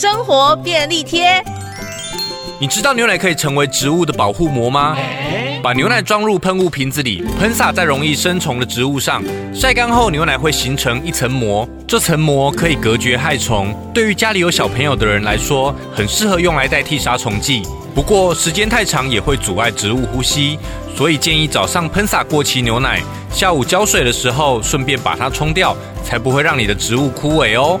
生活便利贴。你知道牛奶可以成为植物的保护膜吗？把牛奶装入喷雾瓶子里喷洒在容易生虫的植物上。晒干后牛奶会形成一层膜这层膜可以隔绝害虫。对于家里有小朋友的人来说很适合用来代替杀虫剂。不过时间太长也会阻碍植物呼吸所以建议早上喷洒过期牛奶下午浇水的时候顺便把它冲掉才不会让你的植物枯萎哦。